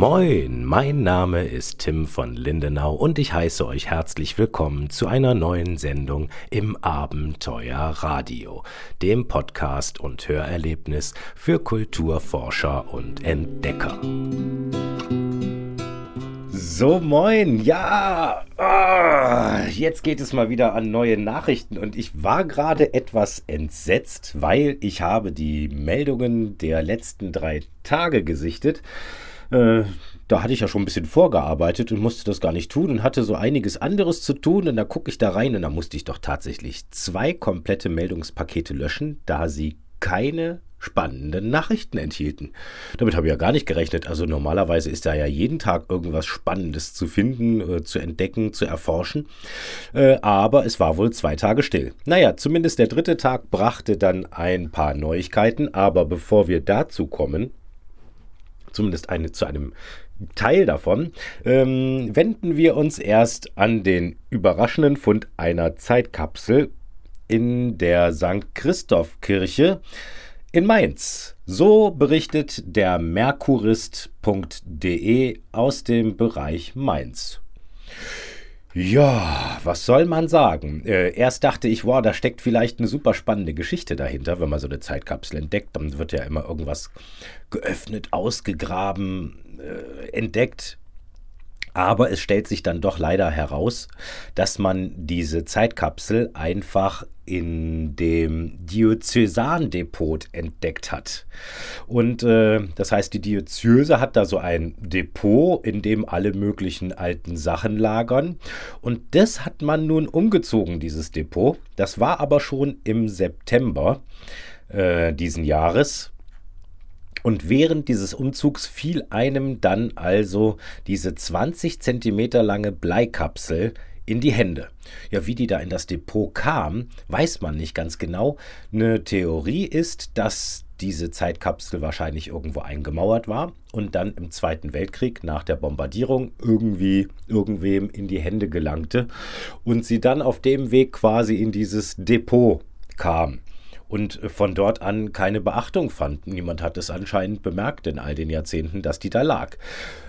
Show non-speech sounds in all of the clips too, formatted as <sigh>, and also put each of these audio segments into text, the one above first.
Moin, mein Name ist Tim von Lindenau und ich heiße euch herzlich willkommen zu einer neuen Sendung im Abenteuer Radio, dem Podcast und Hörerlebnis für Kulturforscher und Entdecker. So, moin, ja, ah, jetzt geht es mal wieder an neue Nachrichten und ich war gerade etwas entsetzt, weil ich habe die Meldungen der letzten drei Tage gesichtet äh, da hatte ich ja schon ein bisschen vorgearbeitet und musste das gar nicht tun und hatte so einiges anderes zu tun. Und da gucke ich da rein und da musste ich doch tatsächlich zwei komplette Meldungspakete löschen, da sie keine spannenden Nachrichten enthielten. Damit habe ich ja gar nicht gerechnet. Also normalerweise ist da ja jeden Tag irgendwas Spannendes zu finden, äh, zu entdecken, zu erforschen. Äh, aber es war wohl zwei Tage still. Naja, zumindest der dritte Tag brachte dann ein paar Neuigkeiten. Aber bevor wir dazu kommen, zumindest eine, zu einem Teil davon, ähm, wenden wir uns erst an den überraschenden Fund einer Zeitkapsel in der St. Christoph Kirche in Mainz. So berichtet der Merkurist.de aus dem Bereich Mainz. Ja, was soll man sagen? Äh, erst dachte ich, wow, da steckt vielleicht eine super spannende Geschichte dahinter, wenn man so eine Zeitkapsel entdeckt. Dann wird ja immer irgendwas geöffnet, ausgegraben, äh, entdeckt. Aber es stellt sich dann doch leider heraus, dass man diese Zeitkapsel einfach in dem Diözesandepot entdeckt hat. Und äh, das heißt, die Diözese hat da so ein Depot, in dem alle möglichen alten Sachen lagern. Und das hat man nun umgezogen, dieses Depot. Das war aber schon im September äh, diesen Jahres. Und während dieses Umzugs fiel einem dann also diese 20 Zentimeter lange Bleikapsel in die Hände. Ja, wie die da in das Depot kam, weiß man nicht ganz genau. Eine Theorie ist, dass diese Zeitkapsel wahrscheinlich irgendwo eingemauert war und dann im Zweiten Weltkrieg nach der Bombardierung irgendwie irgendwem in die Hände gelangte und sie dann auf dem Weg quasi in dieses Depot kam und von dort an keine Beachtung fand. Niemand hat es anscheinend bemerkt in all den Jahrzehnten, dass die da lag.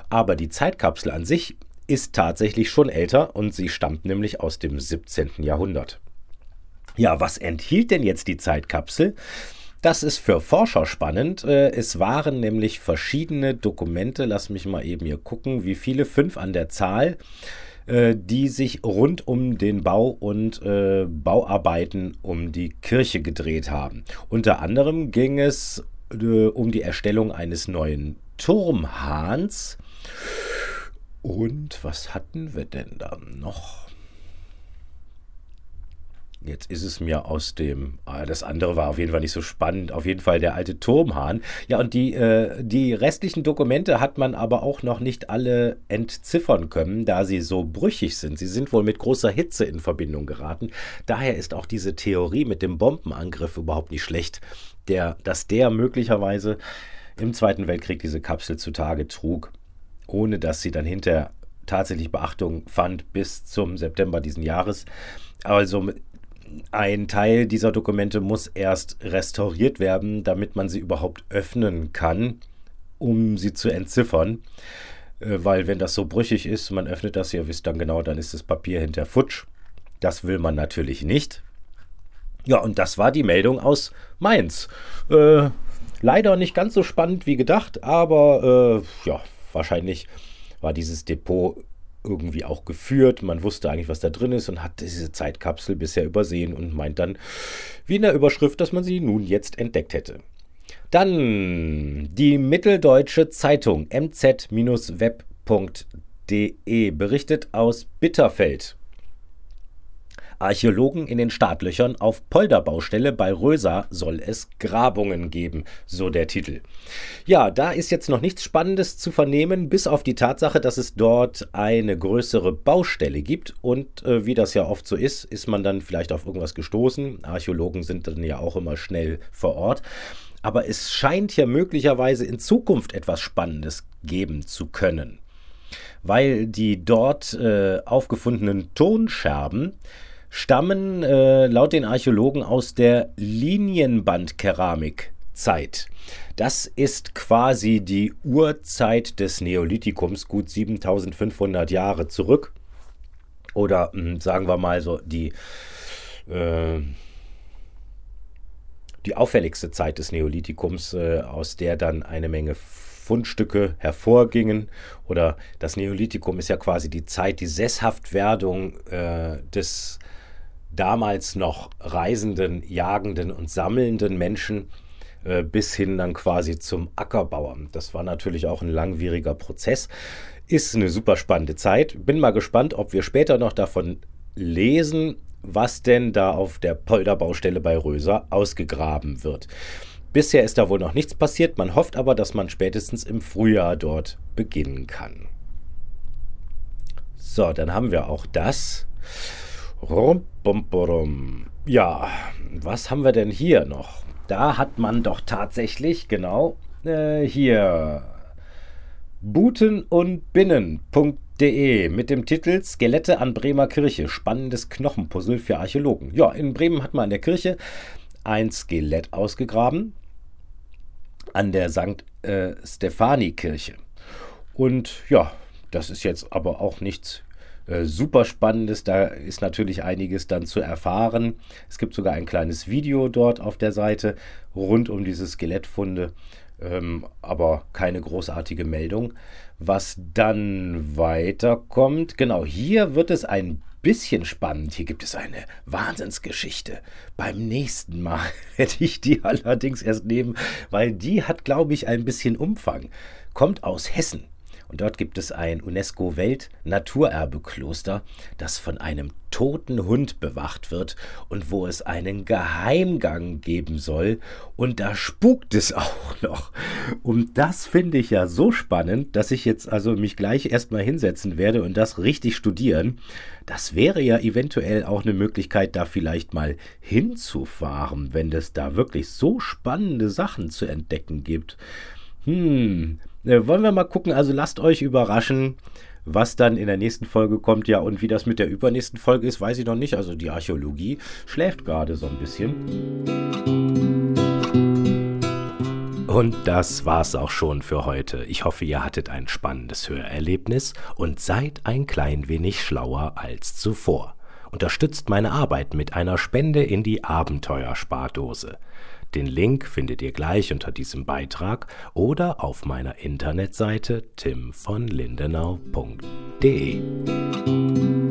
Aber die Zeitkapsel an sich ist tatsächlich schon älter und sie stammt nämlich aus dem 17. Jahrhundert. Ja, was enthielt denn jetzt die Zeitkapsel? Das ist für Forscher spannend. Äh, es waren nämlich verschiedene Dokumente, lass mich mal eben hier gucken, wie viele, fünf an der Zahl, äh, die sich rund um den Bau und äh, Bauarbeiten um die Kirche gedreht haben. Unter anderem ging es äh, um die Erstellung eines neuen Turmhahns. Und was hatten wir denn da noch? Jetzt ist es mir aus dem, ah, das andere war auf jeden Fall nicht so spannend, auf jeden Fall der alte Turmhahn. Ja, und die, äh, die restlichen Dokumente hat man aber auch noch nicht alle entziffern können, da sie so brüchig sind. Sie sind wohl mit großer Hitze in Verbindung geraten. Daher ist auch diese Theorie mit dem Bombenangriff überhaupt nicht schlecht, der, dass der möglicherweise im Zweiten Weltkrieg diese Kapsel zutage trug, ohne dass sie dann hinter tatsächlich Beachtung fand bis zum September diesen Jahres. Also ein Teil dieser Dokumente muss erst restauriert werden, damit man sie überhaupt öffnen kann, um sie zu entziffern. Äh, weil wenn das so brüchig ist, man öffnet das, ihr wisst dann genau, dann ist das Papier hinter futsch. Das will man natürlich nicht. Ja, und das war die Meldung aus Mainz. Äh, leider nicht ganz so spannend wie gedacht, aber äh, ja, wahrscheinlich war dieses Depot irgendwie auch geführt. Man wusste eigentlich, was da drin ist und hat diese Zeitkapsel bisher übersehen und meint dann, wie in der Überschrift, dass man sie nun jetzt entdeckt hätte. Dann die Mitteldeutsche Zeitung mz-web.de berichtet aus Bitterfeld. Archäologen in den Startlöchern auf Polderbaustelle bei Rösa soll es Grabungen geben, so der Titel. Ja, da ist jetzt noch nichts Spannendes zu vernehmen, bis auf die Tatsache, dass es dort eine größere Baustelle gibt und äh, wie das ja oft so ist, ist man dann vielleicht auf irgendwas gestoßen. Archäologen sind dann ja auch immer schnell vor Ort. Aber es scheint ja möglicherweise in Zukunft etwas Spannendes geben zu können weil die dort äh, aufgefundenen Tonscherben stammen äh, laut den Archäologen aus der Linienbandkeramik Urzeit. Das ist quasi die Urzeit des Neolithikums, gut 7500 Jahre zurück. Oder hm, sagen wir mal so die, äh, die auffälligste Zeit des Neolithikums, äh, aus der dann eine Menge Fundstücke hervorgingen. Oder das Neolithikum ist ja quasi die Zeit, die Sesshaftwerdung äh, des damals noch reisenden, jagenden und sammelnden Menschen äh, bis hin dann quasi zum Ackerbauer. Das war natürlich auch ein langwieriger Prozess. Ist eine super spannende Zeit. Bin mal gespannt, ob wir später noch davon lesen, was denn da auf der Polderbaustelle bei Röser ausgegraben wird. Bisher ist da wohl noch nichts passiert, man hofft aber, dass man spätestens im Frühjahr dort beginnen kann. So, dann haben wir auch das. Ja, was haben wir denn hier noch? Da hat man doch tatsächlich, genau, äh, hier Buten und Binnen.de mit dem Titel Skelette an Bremer Kirche. Spannendes Knochenpuzzle für Archäologen. Ja, in Bremen hat man an der Kirche ein Skelett ausgegraben an der St. Äh, Stephani-Kirche. Und ja, das ist jetzt aber auch nichts äh, super spannendes. Da ist natürlich einiges dann zu erfahren. Es gibt sogar ein kleines Video dort auf der Seite rund um diese Skelettfunde, ähm, aber keine großartige Meldung. Was dann weiterkommt, genau hier wird es ein bisschen spannend. Hier gibt es eine Wahnsinnsgeschichte. Beim nächsten Mal <laughs> werde ich die allerdings erst nehmen, weil die hat, glaube ich, ein bisschen Umfang. Kommt aus Hessen. Und dort gibt es ein UNESCO-Welt-Naturerbekloster, das von einem toten Hund bewacht wird und wo es einen Geheimgang geben soll. Und da spukt es <laughs> auch noch. Und das finde ich ja so spannend, dass ich jetzt also mich gleich erstmal hinsetzen werde und das richtig studieren. Das wäre ja eventuell auch eine Möglichkeit, da vielleicht mal hinzufahren, wenn es da wirklich so spannende Sachen zu entdecken gibt. Hm, äh, wollen wir mal gucken, also lasst euch überraschen, was dann in der nächsten Folge kommt. Ja, und wie das mit der übernächsten Folge ist, weiß ich noch nicht. Also die Archäologie schläft gerade so ein bisschen. Und das war's auch schon für heute. Ich hoffe, ihr hattet ein spannendes Hörerlebnis und seid ein klein wenig schlauer als zuvor. Unterstützt meine Arbeit mit einer Spende in die Abenteuerspardose. Den Link findet ihr gleich unter diesem Beitrag oder auf meiner Internetseite timvonlindenau.de.